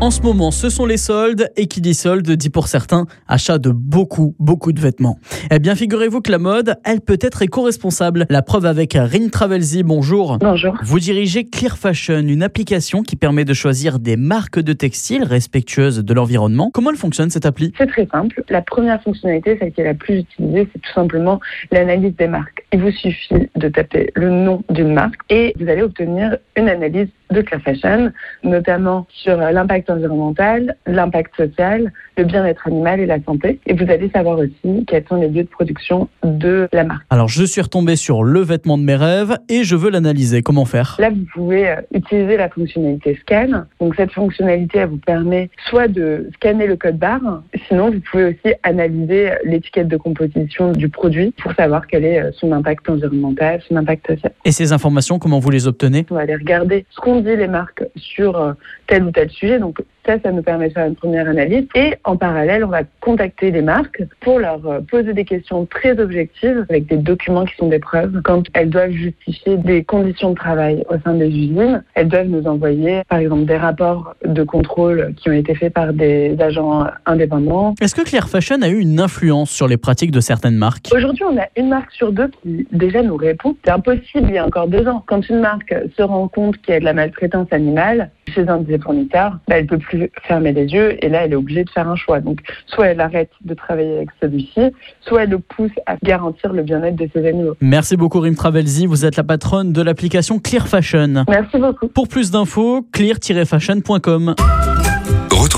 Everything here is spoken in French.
En ce moment, ce sont les soldes, et qui dit solde dit pour certains achat de beaucoup, beaucoup de vêtements. Eh bien, figurez-vous que la mode, elle peut être éco-responsable. La preuve avec Rin Travelzy, bonjour. Bonjour. Vous dirigez Clear Fashion, une application qui permet de choisir des marques de textiles respectueuses de l'environnement. Comment elle fonctionne cette appli? C'est très simple. La première fonctionnalité, celle qui est la plus utilisée, c'est tout simplement l'analyse des marques. Il vous suffit de taper le nom d'une marque et vous allez obtenir une analyse de Clear Fashion, notamment sur l'impact environnemental, l'impact social, le bien-être animal et la santé. Et vous allez savoir aussi quels sont les lieux de production de la marque. Alors, je suis retombé sur le vêtement de mes rêves et je veux l'analyser. Comment faire? Là, vous pouvez euh, utiliser la fonctionnalité scan. Donc, cette fonctionnalité, elle vous permet soit de scanner le code barre, sinon, vous pouvez aussi analyser l'étiquette de composition du produit pour savoir quel est euh, son impact environnemental, son impact social. Et ces informations, comment vous les obtenez? On va aller regarder ce qu'ont dit les marques sur euh, tel ou tel sujet. Donc, ça, ça nous permet de faire une première analyse. Et en parallèle, on va contacter les marques pour leur poser des questions très objectives avec des documents qui sont des preuves. Quand elles doivent justifier des conditions de travail au sein des usines, elles doivent nous envoyer, par exemple, des rapports de contrôle qui ont été faits par des agents indépendants. Est-ce que Clear Fashion a eu une influence sur les pratiques de certaines marques? Aujourd'hui, on a une marque sur deux qui déjà nous répond. C'est impossible il y a encore deux ans. Quand une marque se rend compte qu'il y a de la maltraitance animale chez un de ses fournisseurs, bah, elle peut plus fermer les yeux et là, elle est obligée de faire un choix. Donc, soit elle arrête de travailler avec celui-ci, soit elle le pousse à garantir le bien-être de ses animaux. Merci beaucoup, Rim Travelzy. Vous êtes la patronne de l'application Clear Fashion. Merci beaucoup. Pour plus d'infos, clear-fashion.com.